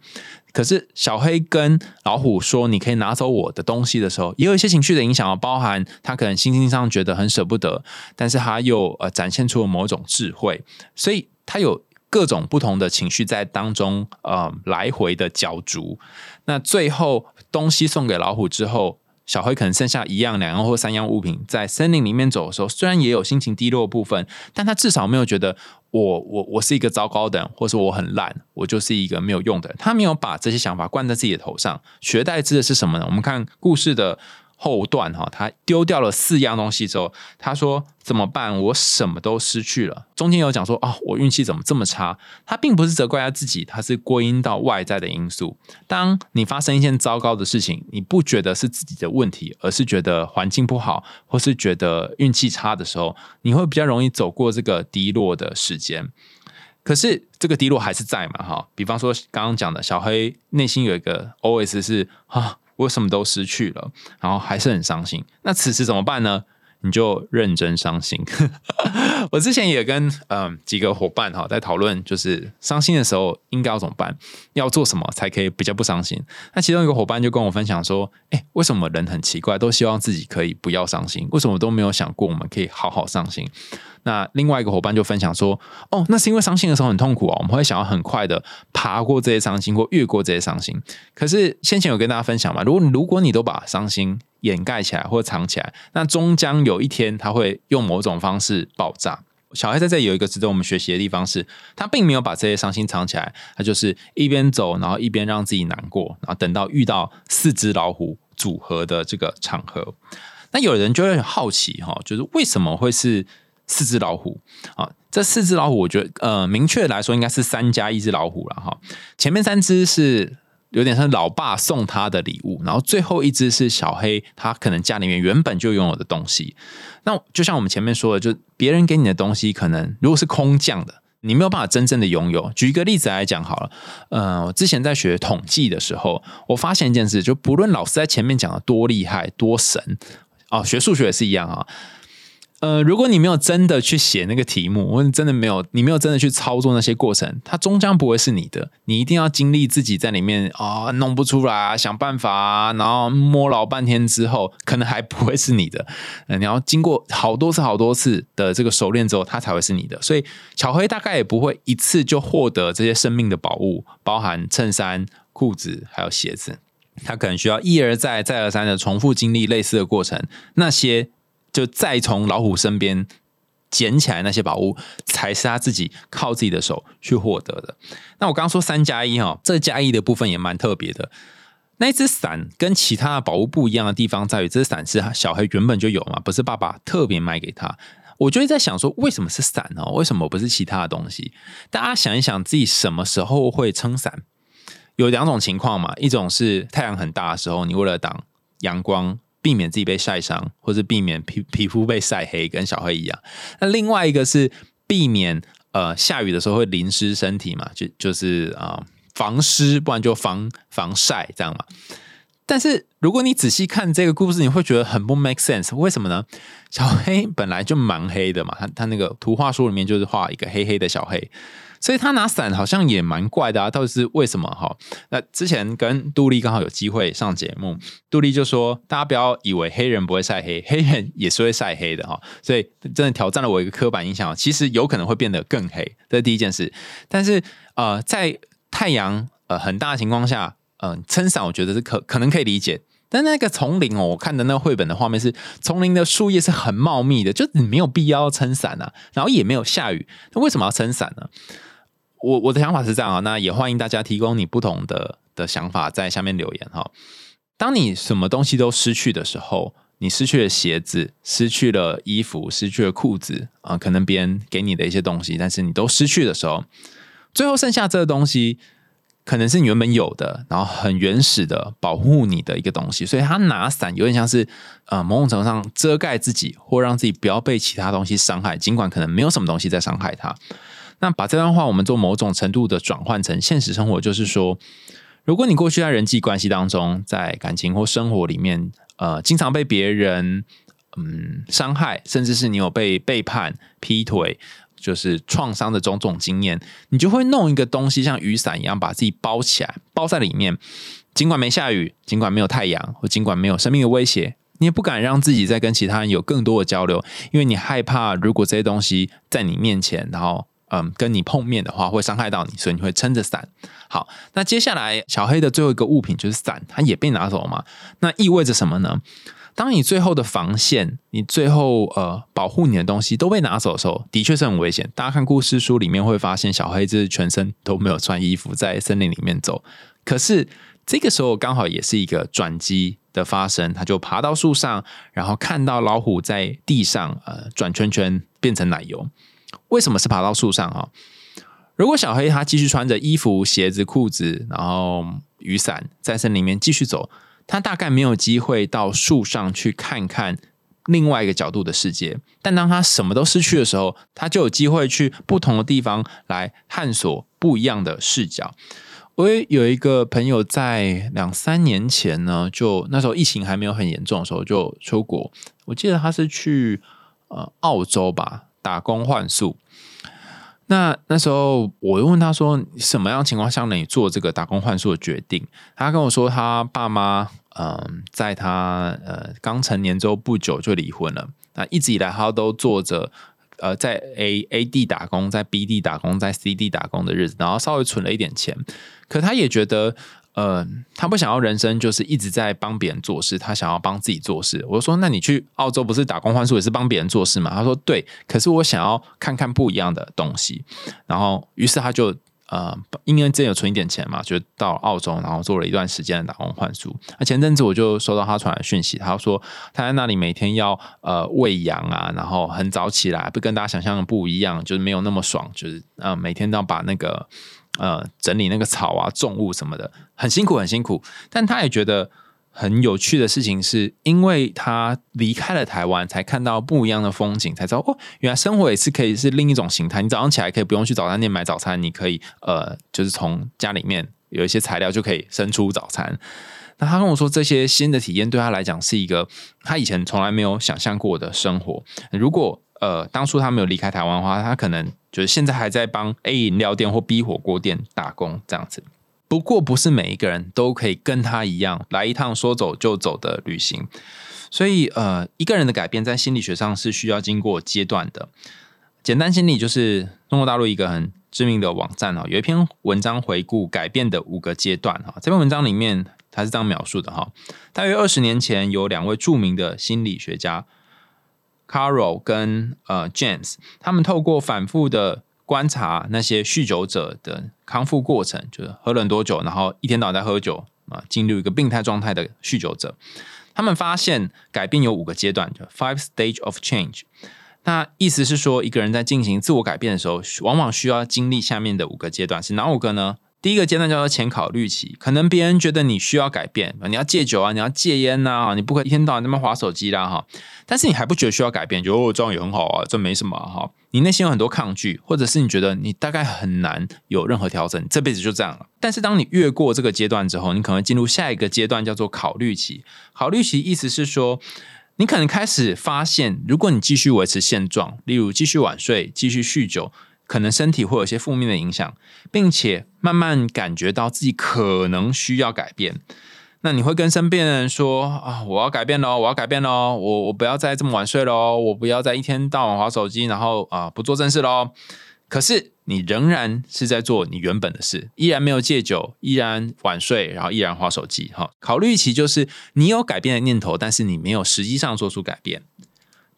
可是小黑跟老虎说：“你可以拿走我的东西”的时候，也有一些情绪的影响哦，包含他可能心情上觉得很舍不得，但是他又呃展现出了某种智慧，所以他有各种不同的情绪在当中呃来回的角逐。那最后东西送给老虎之后。小黑可能剩下一样、两样或三样物品，在森林里面走的时候，虽然也有心情低落的部分，但他至少没有觉得我我我是一个糟糕的人，或是我很烂，我就是一个没有用的人。他没有把这些想法灌在自己的头上，学代之的是什么呢？我们看故事的。后段哈，他丢掉了四样东西之后，他说怎么办？我什么都失去了。中间有讲说啊，我运气怎么这么差？他并不是责怪他自己，他是归因到外在的因素。当你发生一件糟糕的事情，你不觉得是自己的问题，而是觉得环境不好，或是觉得运气差的时候，你会比较容易走过这个低落的时间。可是这个低落还是在嘛？哈，比方说刚刚讲的小黑内心有一个 OS 是啊。我什么都失去了，然后还是很伤心。那此时怎么办呢？你就认真伤心。我之前也跟嗯几个伙伴哈在讨论，就是伤心的时候应该要怎么办，要做什么才可以比较不伤心。那其中一个伙伴就跟我分享说：“哎，为什么人很奇怪，都希望自己可以不要伤心？为什么都没有想过我们可以好好伤心？”那另外一个伙伴就分享说：“哦，那是因为伤心的时候很痛苦啊，我们会想要很快的爬过这些伤心或越过这些伤心。可是先前有跟大家分享嘛，如果如果你都把伤心掩盖起来或藏起来，那终将有一天它会用某种方式爆炸。小孩在这里有一个值得我们学习的地方是，他并没有把这些伤心藏起来，他就是一边走，然后一边让自己难过，然后等到遇到四只老虎组合的这个场合，那有人就会好奇哈，就是为什么会是？四只老虎啊，这四只老虎，我觉得呃，明确来说应该是三加一只老虎了哈。前面三只是有点像老爸送他的礼物，然后最后一只是小黑，他可能家里面原本就拥有的东西。那就像我们前面说的，就别人给你的东西，可能如果是空降的，你没有办法真正的拥有。举一个例子来讲好了，呃，我之前在学统计的时候，我发现一件事，就不论老师在前面讲的多厉害、多神哦，学数学也是一样啊。呃，如果你没有真的去写那个题目，或者真的没有，你没有真的去操作那些过程，它终将不会是你的。你一定要经历自己在里面啊，弄不出来，想办法，然后摸老半天之后，可能还不会是你的。呃，你要经过好多次、好多次的这个熟练之后，它才会是你的。所以，巧黑大概也不会一次就获得这些生命的宝物，包含衬衫、裤子还有鞋子。他可能需要一而再、再而三的重复经历类似的过程，那些。就再从老虎身边捡起来那些宝物，才是他自己靠自己的手去获得的。那我刚说三加一哈，这加一的部分也蛮特别的。那一只伞跟其他的宝物不一样的地方在于，这伞是小黑原本就有嘛，不是爸爸特别买给他。我就会在想说，为什么是伞呢？为什么不是其他的东西？大家想一想，自己什么时候会撑伞？有两种情况嘛，一种是太阳很大的时候，你为了挡阳光。避免自己被晒伤，或是避免皮皮肤被晒黑，跟小黑一样。那另外一个是避免呃下雨的时候会淋湿身体嘛，就就是啊、防湿，不然就防防晒这样嘛。但是如果你仔细看这个故事，你会觉得很不 make sense。为什么呢？小黑本来就蛮黑的嘛，他他那个图画书里面就是画一个黑黑的小黑，所以他拿伞好像也蛮怪的啊。到底是为什么哈？那之前跟杜丽刚好有机会上节目，杜丽就说大家不要以为黑人不会晒黑，黑人也是会晒黑的哈。所以真的挑战了我一个刻板印象，其实有可能会变得更黑，这是第一件事。但是呃，在太阳呃很大的情况下，嗯、撑伞我觉得是可可能可以理解。但那个丛林哦，我看的那个绘本的画面是丛林的树叶是很茂密的，就你没有必要撑伞啊，然后也没有下雨，那为什么要撑伞呢？我我的想法是这样啊，那也欢迎大家提供你不同的的想法在下面留言哈。当你什么东西都失去的时候，你失去了鞋子，失去了衣服，失去了裤子啊、可能别人给你的一些东西，但是你都失去的时候，最后剩下这个东西，可能是你原本有的，然后很原始的保护你的一个东西，所以他拿伞有点像是呃某种程度上遮盖自己，或让自己不要被其他东西伤害，尽管可能没有什么东西在伤害他。那把这段话我们做某种程度的转换成现实生活，就是说，如果你过去在人际关系当中，在感情或生活里面，呃，经常被别人嗯伤害，甚至是你有被背叛、劈腿，就是创伤的种种经验，你就会弄一个东西像雨伞一样把自己包起来，包在里面。尽管没下雨，尽管没有太阳，或尽管没有生命的威胁，你也不敢让自己再跟其他人有更多的交流，因为你害怕如果这些东西在你面前，然后嗯跟你碰面的话，会伤害到你，所以你会撑着伞。好，那接下来小黑的最后一个物品就是伞，它也被拿走了嘛？那意味着什么呢？当你最后的防线，你最后呃保护你的东西都被拿走的时候，的确是很危险。大家看故事书里面会发现，小黑就是全身都没有穿衣服，在森林里面走。可是这个时候刚好也是一个转机的发生，他就爬到树上，然后看到老虎在地上呃转圈圈变成奶油。为什么是爬到树上啊？如果小黑他继续穿着衣服、鞋子、裤子，然后雨伞在森林里面继续走，他大概没有机会到树上去看看另外一个角度的世界。但当他什么都失去的时候，他就有机会去不同的地方来探索不一样的视角。我有一个朋友在两三年前呢，就那时候疫情还没有很严重的时候就出国，我记得他是去呃澳洲吧打工换宿。那那时候我又问他说，什么样情况下呢？你做这个打工换宿的决定？他跟我说，他爸妈嗯、在他呃刚成年之后不久就离婚了。那一直以来他都做着呃在 A A 地打工，在 B 地打工，在 C 地打工的日子，然后稍微存了一点钱。可他也觉得，呃，他不想要人生就是一直在帮别人做事，他想要帮自己做事。我说，那你去澳洲不是打工换宿也是帮别人做事吗？他说对，可是我想要看看不一样的东西。然后，于是他就。呃，因为之前有存一点钱嘛，就到澳洲，然后做了一段时间的打工换宿。那前阵子我就收到他传来的讯息，他说他在那里每天要呃喂羊啊，然后很早起来，不跟大家想象的不一样，就是没有那么爽，就是呃每天都要把那个呃整理那个草啊、重物什么的，很辛苦很辛苦。但他也觉得很有趣的事情是，因为他离开了台湾，才看到不一样的风景，才知道哦，原来生活也是可以是另一种形态。你早上起来可以不用去早餐店买早餐，你可以呃，就是从家里面有一些材料就可以生出早餐。那他跟我说，这些新的体验对他来讲是一个他以前从来没有想象过的生活。如果呃当初他没有离开台湾的话，他可能就是现在还在帮 A 饮料店或 B 火锅店打工这样子。不过，不是每一个人都可以跟他一样来一趟说走就走的旅行，所以呃，一个人的改变在心理学上是需要经过阶段的。简单心理就是中国大陆一个很知名的网站哈，有一篇文章回顾改变的五个阶段哈。这篇文章里面它是这样描述的哈：大约二十年前，有两位著名的心理学家 Carol 跟呃 James，他们透过反复的观察那些酗酒者的康复过程，就是喝了很多酒，然后一天到晚在喝酒啊，进入一个病态状态的酗酒者，他们发现改变有五个阶段，就 five stage of change。那意思是说，一个人在进行自我改变的时候，往往需要经历下面的五个阶段，是哪五个呢？第一个阶段叫做前考虑期，可能别人觉得你需要改变，你要戒酒啊，你要戒烟呐，你不可以一天到晚那么划手机啦哈。但是你还不觉得需要改变，觉得哦这样也很好啊，这没什么哈。你内心有很多抗拒，或者是你觉得你大概很难有任何调整，这辈子就这样了。但是当你越过这个阶段之后，你可能进入下一个阶段，叫做考虑期。考虑期意思是说，你可能开始发现，如果你继续维持现状，例如继续晚睡、继续酗酒。可能身体会有一些负面的影响，并且慢慢感觉到自己可能需要改变。那你会跟身边的人说啊，我要改变喽，我要改变喽，我我不要再这么晚睡喽，我不要再一天到晚划手机，然后啊不做正事喽。可是你仍然是在做你原本的事，依然没有戒酒，依然晚睡，然后依然划手机。哈，考虑其就是你有改变的念头，但是你没有实际上做出改变。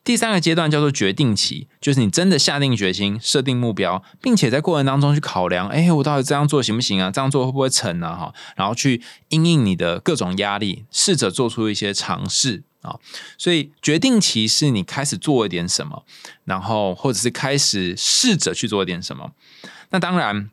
第三个阶段叫做决定期，就是你真的下定决心、设定目标，并且在过程当中去考量，哎，我到底这样做行不行啊？这样做会不会成呢？哈，然后去应应你的各种压力，试着做出一些尝试啊。所以决定期是你开始做一点什么，然后或者是开始试着去做一点什么。那当然。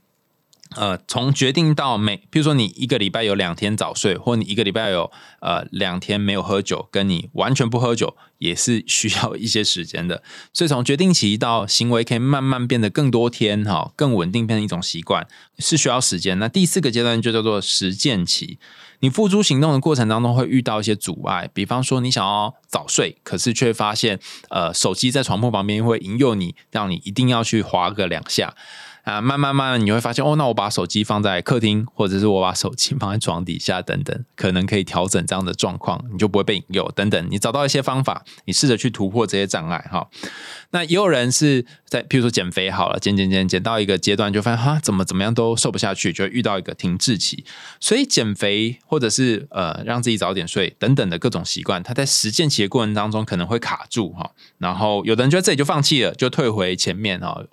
呃，从决定到每，比如说你一个礼拜有两天早睡，或你一个礼拜有呃两天没有喝酒，跟你完全不喝酒也是需要一些时间的。所以从决定期到行为可以慢慢变得更多天哈，更稳定变成一种习惯，是需要时间。那第四个阶段就叫做实践期，你付诸行动的过程当中会遇到一些阻碍，比方说你想要早睡，可是却发现呃手机在床铺旁边会引诱你，让你一定要去划个两下。啊，慢慢慢，你会发现哦，那我把手机放在客厅，或者是我把手机放在床底下，等等，可能可以调整这样的状况，你就不会被引诱。等等，你找到一些方法，你试着去突破这些障碍哈。那也有人是在，譬如说减肥好了，减减减减到一个阶段，就发现哈，怎么怎么样都瘦不下去，就会遇到一个停滞期。所以减肥或者是呃让自己早点睡等等的各种习惯，它在实践期的过程当中可能会卡住哈。然后有的人觉得这里就放弃了，就退回前面哈。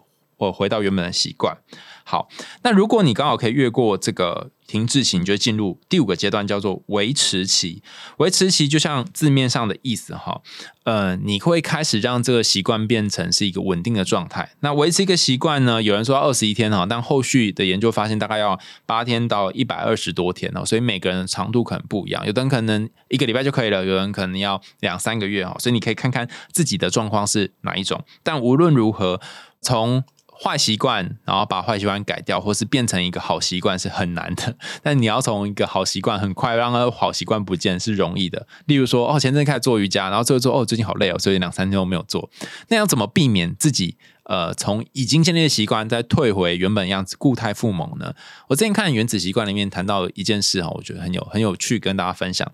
或回到原本的习惯。好，那如果你刚好可以越过这个停滞期，你就进入第五个阶段，叫做维持期。维持期就像字面上的意思哈，呃，你会开始让这个习惯变成是一个稳定的状态。那维持一个习惯呢？有人说二十一天哈，但后续的研究发现大概要八天到一百二十多天哦，所以每个人的长度可能不一样。有的人可能一个礼拜就可以了，有人可能要两三个月哈，所以你可以看看自己的状况是哪一种。但无论如何，从坏习惯，然后把坏习惯改掉，或是变成一个好习惯是很难的。但你要从一个好习惯很快让那好习惯不见是容易的。例如说，哦，前阵开始做瑜伽，然后最后做，哦，最近好累哦，所以两三天都没有做。那要怎么避免自己呃从已经建立的习惯再退回原本样子，固态复萌呢？我之前看《原子习惯》里面谈到一件事哈，我觉得很有很有趣，跟大家分享。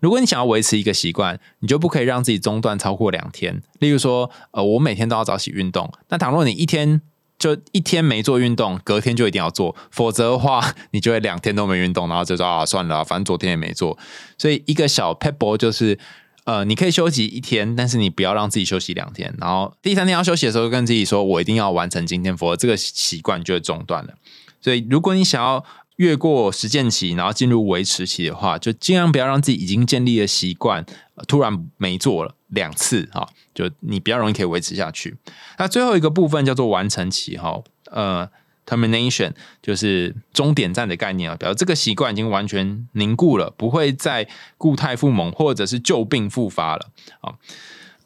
如果你想要维持一个习惯，你就不可以让自己中断超过两天。例如说，呃，我每天都要早起运动。那倘若你一天就一天没做运动，隔天就一定要做，否则的话，你就会两天都没运动，然后就说啊，算了，反正昨天也没做。所以一个小 pebble 就是，呃，你可以休息一天，但是你不要让自己休息两天，然后第三天要休息的时候，跟自己说我一定要完成今天，否则这个习惯就会中断了。所以如果你想要越过实践期，然后进入维持期的话，就尽量不要让自己已经建立的习惯突然没做了。两次哈，就你比较容易可以维持下去。那最后一个部分叫做完成期哈，呃，termination 就是终点站的概念啊，表示这个习惯已经完全凝固了，不会再固态复萌或者是旧病复发了啊。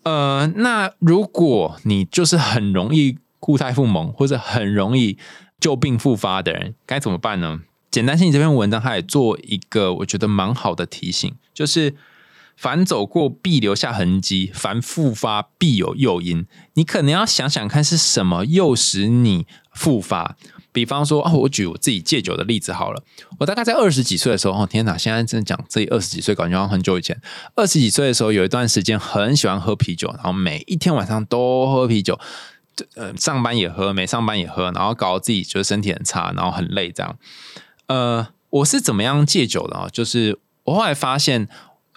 呃，那如果你就是很容易固态复萌或者很容易旧病复发的人，该怎么办呢？简单性这篇文章它也做一个我觉得蛮好的提醒，就是。凡走过必留下痕迹，凡复发必有诱因。你可能要想想看是什么诱使你复发。比方说，哦，我举我自己戒酒的例子好了。我大概在二十几岁的时候，哦，天哪！现在真的讲自己二十几岁，感觉好像很久以前。二十几岁的时候，有一段时间很喜欢喝啤酒，然后每一天晚上都喝啤酒，呃，上班也喝，没上班也喝，然后搞得自己就是身体很差，然后很累这样。呃，我是怎么样戒酒的啊？就是我后来发现。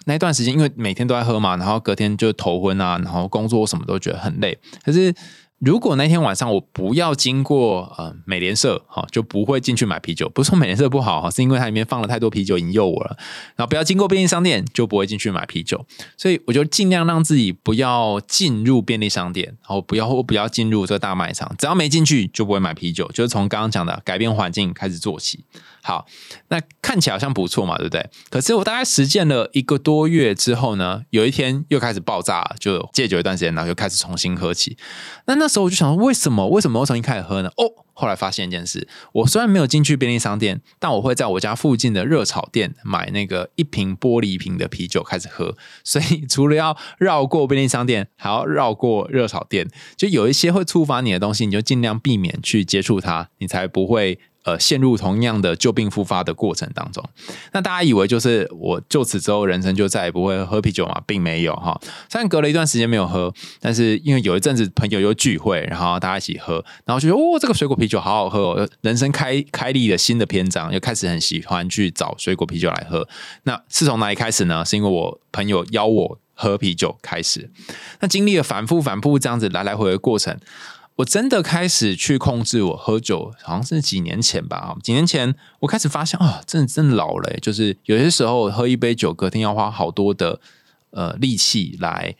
那段时间，因为每天都在喝嘛，然后隔天就头昏啊，然后工作什么都觉得很累。可是如果那天晚上我不要经过呃美联社，哈，就不会进去买啤酒。不是说美联社不好哈，是因为它里面放了太多啤酒引诱我了。然后不要经过便利商店，就不会进去买啤酒。所以我就尽量让自己不要进入便利商店，然后不要或不要进入这个大卖场。只要没进去，就不会买啤酒。就是从刚刚讲的改变环境开始做起。好，那看起来好像不错嘛，对不对？可是我大概实践了一个多月之后呢，有一天又开始爆炸，就戒酒一段时间，然后又开始重新喝起。那那时候我就想说，为什么？为什么我重新开始喝呢？哦，后来发现一件事，我虽然没有进去便利商店，但我会在我家附近的热炒店买那个一瓶玻璃瓶的啤酒开始喝。所以除了要绕过便利商店，还要绕过热炒店，就有一些会触发你的东西，你就尽量避免去接触它，你才不会。呃，陷入同样的旧病复发的过程当中，那大家以为就是我就此之后人生就再也不会喝啤酒嘛，并没有哈。虽然隔了一段时间没有喝，但是因为有一阵子朋友又聚会，然后大家一起喝，然后就说哦，这个水果啤酒好好喝哦，人生开开立了新的篇章，又开始很喜欢去找水果啤酒来喝。那是从哪里开始呢？是因为我朋友邀我喝啤酒开始。那经历了反复反复这样子来来回回的过程。我真的开始去控制我喝酒，好像是几年前吧。几年前我开始发现啊，真的真的老了，就是有些时候喝一杯酒，隔天要花好多的呃力气来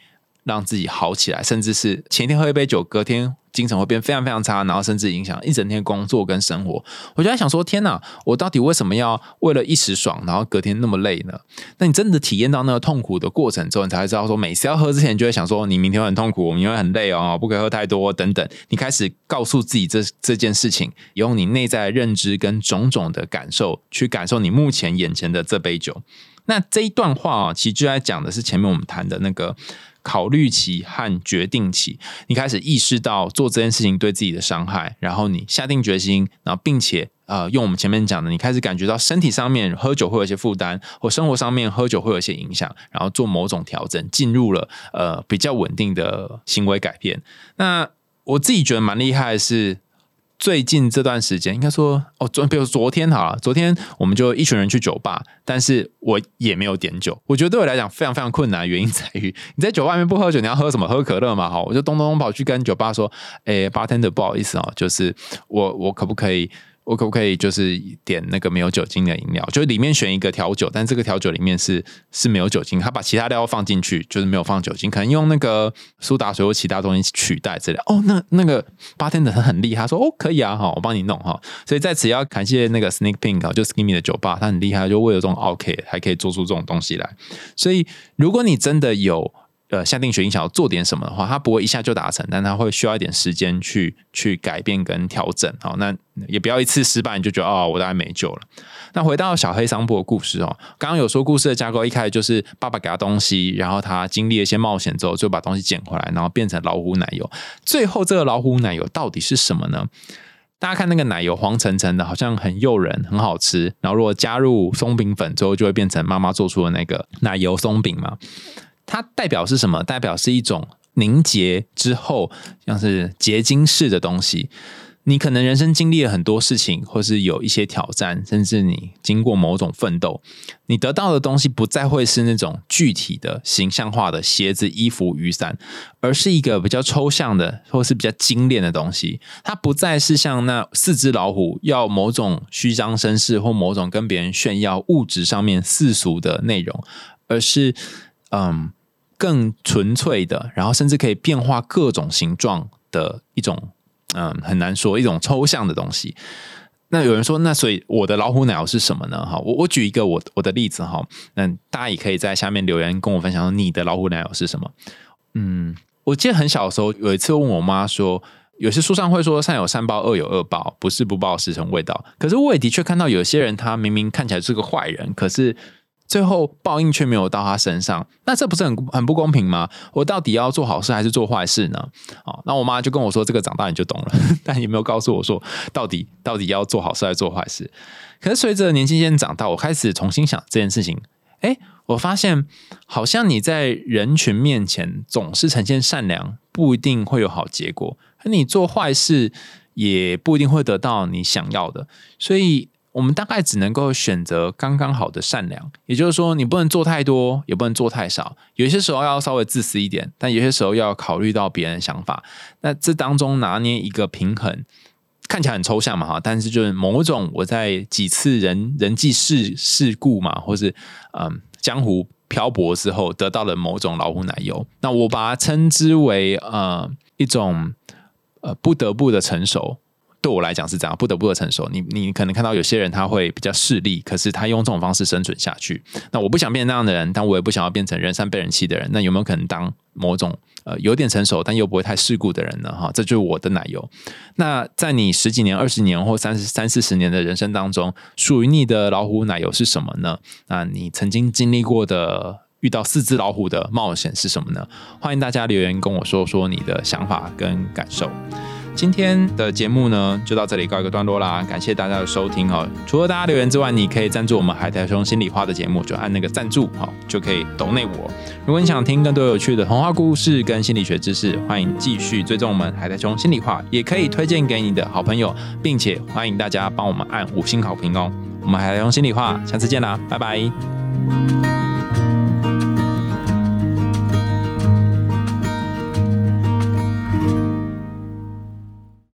让自己好起来，甚至是前一天喝一杯酒，隔天。精神会变非常非常差，然后甚至影响一整天工作跟生活。我就在想说，天哪，我到底为什么要为了一时爽，然后隔天那么累呢？那你真的体验到那个痛苦的过程之后，你才会知道说，每次要喝之前就会想说，你明天会很痛苦，明天会很累哦，不可以喝太多等等。你开始告诉自己这这件事情，用你内在认知跟种种的感受去感受你目前眼前的这杯酒。那这一段话啊，其实就在讲的是前面我们谈的那个。考虑期和决定期，你开始意识到做这件事情对自己的伤害，然后你下定决心，然后并且呃，用我们前面讲的，你开始感觉到身体上面喝酒会有一些负担，或生活上面喝酒会有一些影响，然后做某种调整，进入了呃比较稳定的行为改变。那我自己觉得蛮厉害的是。最近这段时间，应该说哦，昨比如昨天哈，昨天我们就一群人去酒吧，但是我也没有点酒。我觉得对我来讲非常非常困难，原因在于你在酒吧里面不喝酒，你要喝什么？喝可乐嘛，哈，我就咚咚咚跑去跟酒吧说，哎，bartender，不好意思哦，就是我我可不可以？我可不可以就是点那个没有酒精的饮料？就里面选一个调酒，但这个调酒里面是是没有酒精，他把其他料放进去，就是没有放酒精，可能用那个苏打水或其他东西取代之类。哦，那那个八天的他很厉害，他说哦可以啊，哈，我帮你弄哈。所以在此要感谢那个 Snake Pink 啊，就 Skinny 的酒吧，他很厉害，就为了这种 OK 还可以做出这种东西来。所以如果你真的有。呃，下定决心想要做点什么的话，他不会一下就达成，但他会需要一点时间去去改变跟调整。好，那也不要一次失败你就觉得哦，我大概没救了。那回到小黑桑布的故事哦，刚刚有说故事的架构一开始就是爸爸给他东西，然后他经历了一些冒险之后，就把东西捡回来，然后变成老虎奶油。最后这个老虎奶油到底是什么呢？大家看那个奶油黄橙橙的，好像很诱人，很好吃。然后如果加入松饼粉之后，就会变成妈妈做出的那个奶油松饼嘛。它代表是什么？代表是一种凝结之后，像是结晶式的东西。你可能人生经历了很多事情，或是有一些挑战，甚至你经过某种奋斗，你得到的东西不再会是那种具体的形象化的鞋子、衣服、雨伞，而是一个比较抽象的，或是比较精炼的东西。它不再是像那四只老虎要某种虚张声势，或某种跟别人炫耀物质上面世俗的内容，而是嗯。更纯粹的，然后甚至可以变化各种形状的一种，嗯，很难说一种抽象的东西。那有人说，那所以我的老虎奶油是什么呢？哈，我我举一个我我的例子哈，那大家也可以在下面留言跟我分享说你的老虎奶油是什么。嗯，我记得很小的时候有一次问我妈说，有些书上会说善有善报，恶有恶报，不是不报，是成味道。可是我也的确看到有些人，他明明看起来是个坏人，可是。最后报应却没有到他身上，那这不是很很不公平吗？我到底要做好事还是做坏事呢？哦，那我妈就跟我说：“这个长大你就懂了。”但也没有告诉我说到底到底要做好事还是做坏事。可是随着年纪渐长大，我开始重新想这件事情。哎，我发现好像你在人群面前总是呈现善良，不一定会有好结果；而你做坏事，也不一定会得到你想要的。所以。我们大概只能够选择刚刚好的善良，也就是说，你不能做太多，也不能做太少。有些时候要稍微自私一点，但有些时候要考虑到别人想法。那这当中拿捏一个平衡，看起来很抽象嘛，哈，但是就是某种我在几次人人际事事故嘛，或是嗯江湖漂泊之后得到了某种老虎奶油。那我把它称之为呃一种呃不得不的成熟。对我来讲是这样，不得不的成熟。你你可能看到有些人他会比较势利，可是他用这种方式生存下去。那我不想变成那样的人，但我也不想要变成人善被人欺的人。那有没有可能当某种呃有点成熟但又不会太世故的人呢？哈，这就是我的奶油。那在你十几年、二十年或三十三四十年的人生当中，属于你的老虎奶油是什么呢？那你曾经经历过的遇到四只老虎的冒险是什么呢？欢迎大家留言跟我说说你的想法跟感受。今天的节目呢，就到这里告一个段落啦。感谢大家的收听哦。除了大家留言之外，你可以赞助我们海苔兄心里话的节目，就按那个赞助好，就可以抖内我。如果你想听更多有趣的童话故事跟心理学知识，欢迎继续追踪我们海苔兄心里话，也可以推荐给你的好朋友，并且欢迎大家帮我们按五星好评哦。我们海苔兄心里话，下次见啦，拜拜。